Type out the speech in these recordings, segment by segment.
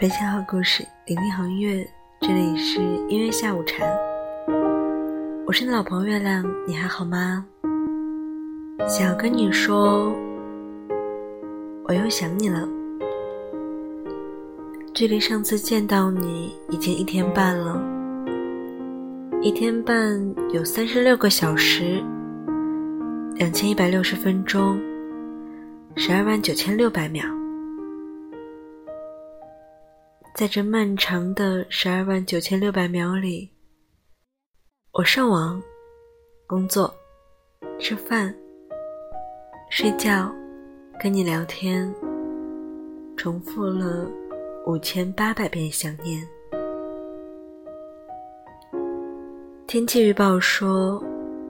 分享好故事，聆听好音乐。这里是音乐下午茶，我是你老朋友月亮，你还好吗？想要跟你说，我又想你了。距离上次见到你已经一天半了，一天半有三十六个小时，两千一百六十分钟，十二万九千六百秒。在这漫长的十二万九千六百秒里，我上网、工作、吃饭、睡觉、跟你聊天，重复了五千八百遍想念。天气预报说，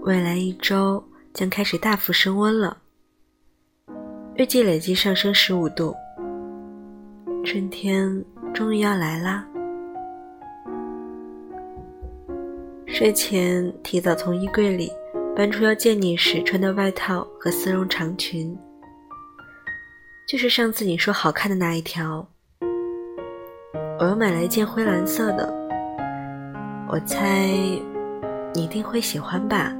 未来一周将开始大幅升温了，预计累计上升十五度，春天。终于要来啦！睡前提早从衣柜里搬出要见你时穿的外套和丝绒长裙，就是上次你说好看的那一条。我又买了一件灰蓝色的，我猜你一定会喜欢吧。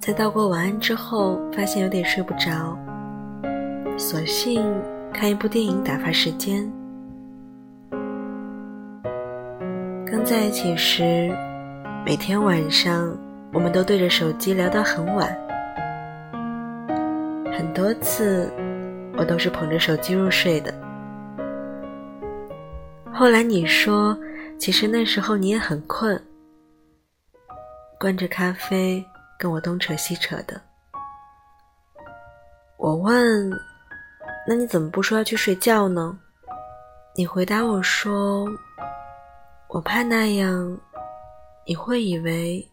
在道过晚安之后，发现有点睡不着，索性。看一部电影打发时间。刚在一起时，每天晚上我们都对着手机聊到很晚，很多次我都是捧着手机入睡的。后来你说，其实那时候你也很困，灌着咖啡跟我东扯西扯的。我问。那你怎么不说要去睡觉呢？你回答我说：“我怕那样，你会以为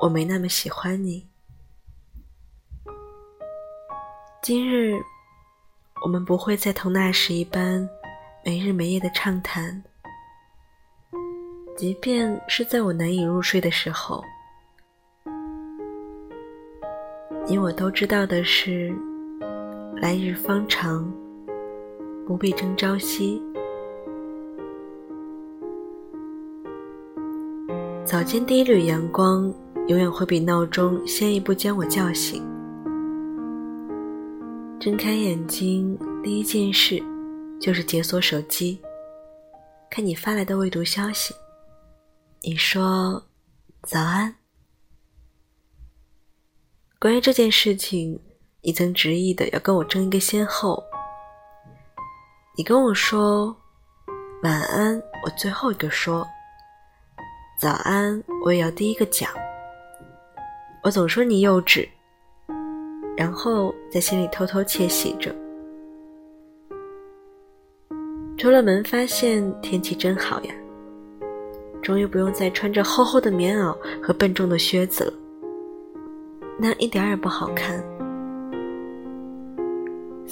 我没那么喜欢你。”今日我们不会再同那时一般没日没夜的畅谈，即便是在我难以入睡的时候，你我都知道的是。来日方长，不必争朝夕。早间第一缕阳光，永远会比闹钟先一步将我叫醒。睁开眼睛，第一件事就是解锁手机，看你发来的未读消息。你说早安。关于这件事情。你曾执意的要跟我争一个先后。你跟我说晚安，我最后一个说；早安，我也要第一个讲。我总说你幼稚，然后在心里偷偷窃喜着。出了门发现天气真好呀，终于不用再穿着厚厚的棉袄和笨重的靴子了，那一点也不好看。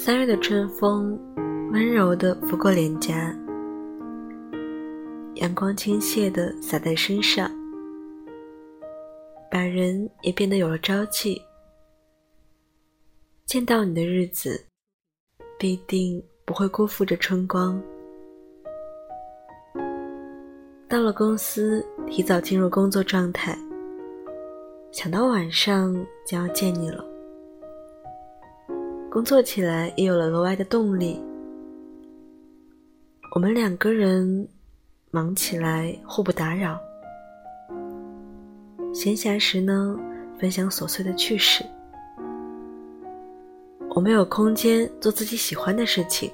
三月的春风，温柔地拂过脸颊，阳光倾泻地洒在身上，把人也变得有了朝气。见到你的日子，必定不会辜负这春光。到了公司，提早进入工作状态，想到晚上就要见你了。工作起来也有了额外的动力。我们两个人忙起来互不打扰，闲暇时呢分享琐碎的趣事。我们有空间做自己喜欢的事情，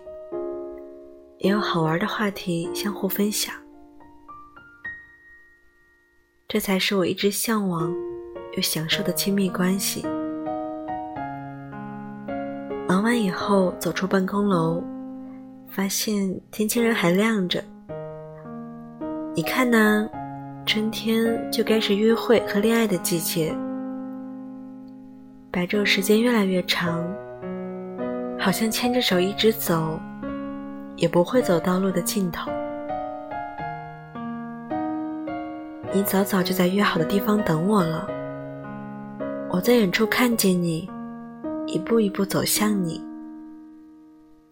也有好玩的话题相互分享。这才是我一直向往又享受的亲密关系。忙完以后，走出办公楼，发现天竟然还亮着。你看呢？春天就该是约会和恋爱的季节。白昼时间越来越长，好像牵着手一直走，也不会走到路的尽头。你早早就在约好的地方等我了。我在远处看见你。一步一步走向你，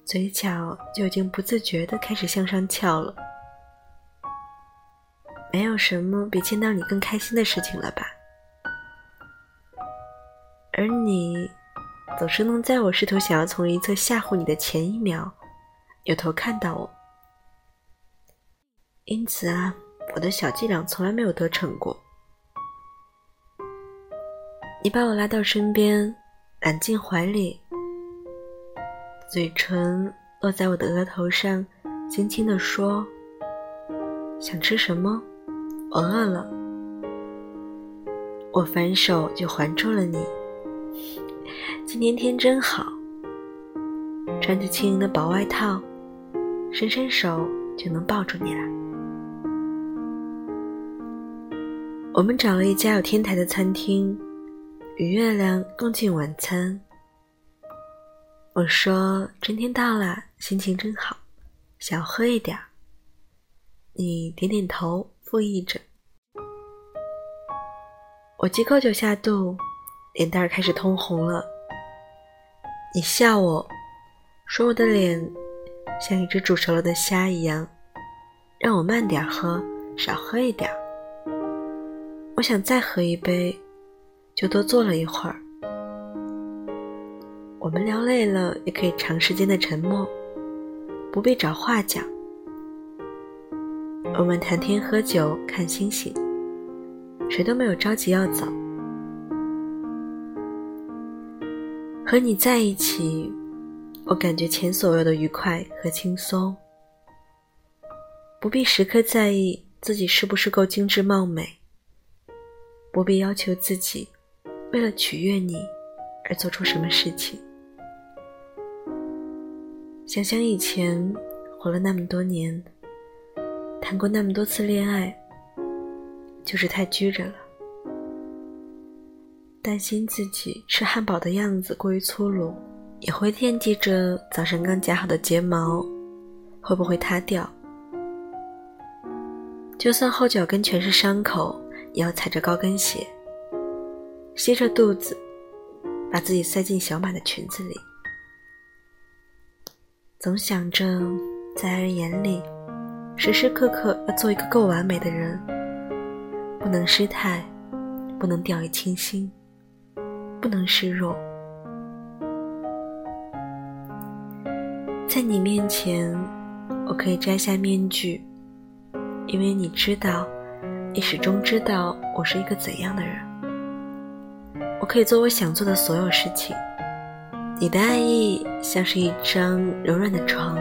嘴角就已经不自觉的开始向上翘了。没有什么比见到你更开心的事情了吧？而你，总是能在我试图想要从一侧吓唬你的前一秒，扭头看到我。因此啊，我的小伎俩从来没有得逞过。你把我拉到身边，揽进怀里，嘴唇落在我的额头上，轻轻地说：“想吃什么？我饿了。”我反手就环住了你。今天天真好，穿着轻盈的薄外套，伸伸手就能抱住你了。我们找了一家有天台的餐厅，与月亮共进晚餐。我说：“春天到了，心情真好，想喝一点。”你点点头，附议着。我几口酒下肚，脸蛋儿开始通红了。你笑我，说我的脸像一只煮熟了的虾一样，让我慢点喝，少喝一点。我想再喝一杯，就多坐了一会儿。我们聊累了，也可以长时间的沉默，不必找话讲。我们谈天喝酒，看星星，谁都没有着急要走。和你在一起，我感觉前所未有的愉快和轻松，不必时刻在意自己是不是够精致貌美。不必要求自己为了取悦你而做出什么事情。想想以前活了那么多年，谈过那么多次恋爱，就是太拘着了，担心自己吃汉堡的样子过于粗鲁，也会惦记着早上刚夹好的睫毛会不会塌掉。就算后脚跟全是伤口。也要踩着高跟鞋，吸着肚子，把自己塞进小马的裙子里，总想着在爱人眼里，时时刻刻要做一个够完美的人，不能失态，不能掉以轻心，不能示弱，在你面前，我可以摘下面具，因为你知道。你始终知道我是一个怎样的人，我可以做我想做的所有事情。你的爱意像是一张柔软的床，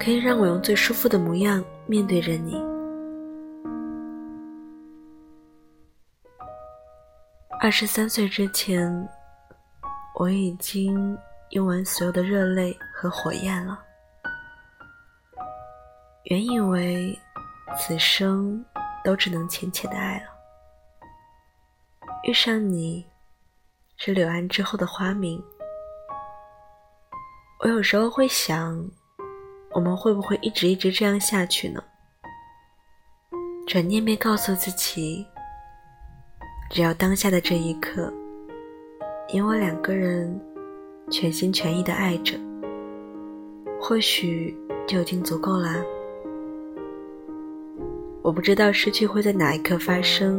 可以让我用最舒服的模样面对着你。二十三岁之前，我已经用完所有的热泪和火焰了。原以为此生。都只能浅浅的爱了。遇上你，是柳暗之后的花明。我有时候会想，我们会不会一直一直这样下去呢？转念便告诉自己，只要当下的这一刻，你我两个人全心全意的爱着，或许就已经足够了。我不知道失去会在哪一刻发生，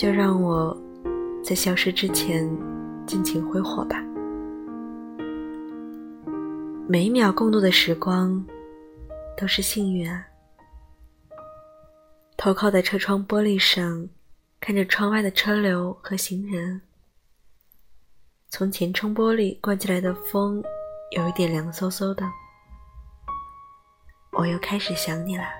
就让我在消失之前尽情挥霍吧。每一秒共度的时光都是幸运啊！头靠在车窗玻璃上，看着窗外的车流和行人，从前窗玻璃灌进来的风有一点凉飕飕的，我又开始想你了。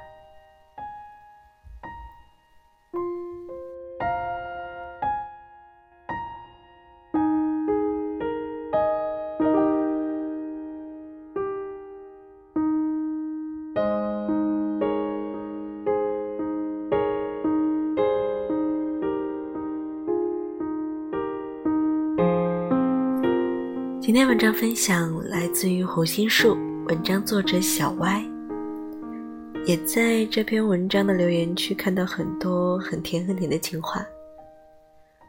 今天文章分享来自于胡心树，文章作者小歪。也在这篇文章的留言区看到很多很甜很甜的情话。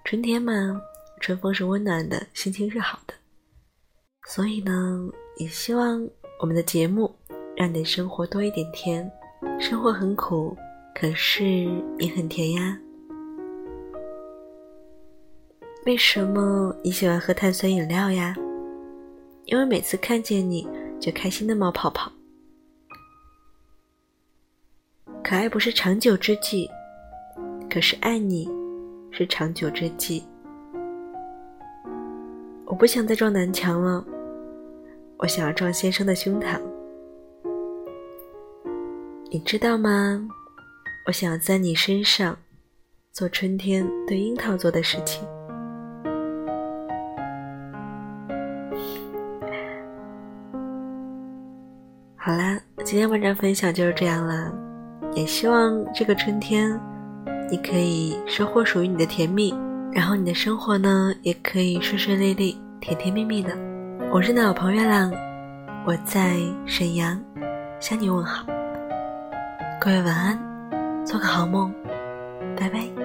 春天嘛，春风是温暖的，心情是好的。所以呢，也希望我们的节目让你的生活多一点甜。生活很苦，可是也很甜呀。为什么你喜欢喝碳酸饮料呀？因为每次看见你就开心的冒泡泡。可爱不是长久之计，可是爱你是长久之计。我不想再撞南墙了，我想要撞先生的胸膛。你知道吗？我想要在你身上做春天对樱桃做的事情。好啦，今天文章分享就是这样啦。也希望这个春天，你可以收获属于你的甜蜜，然后你的生活呢，也可以顺顺利利、甜甜蜜蜜的。我是老朋月亮，我在沈阳向你问好。各位晚安，做个好梦，拜拜。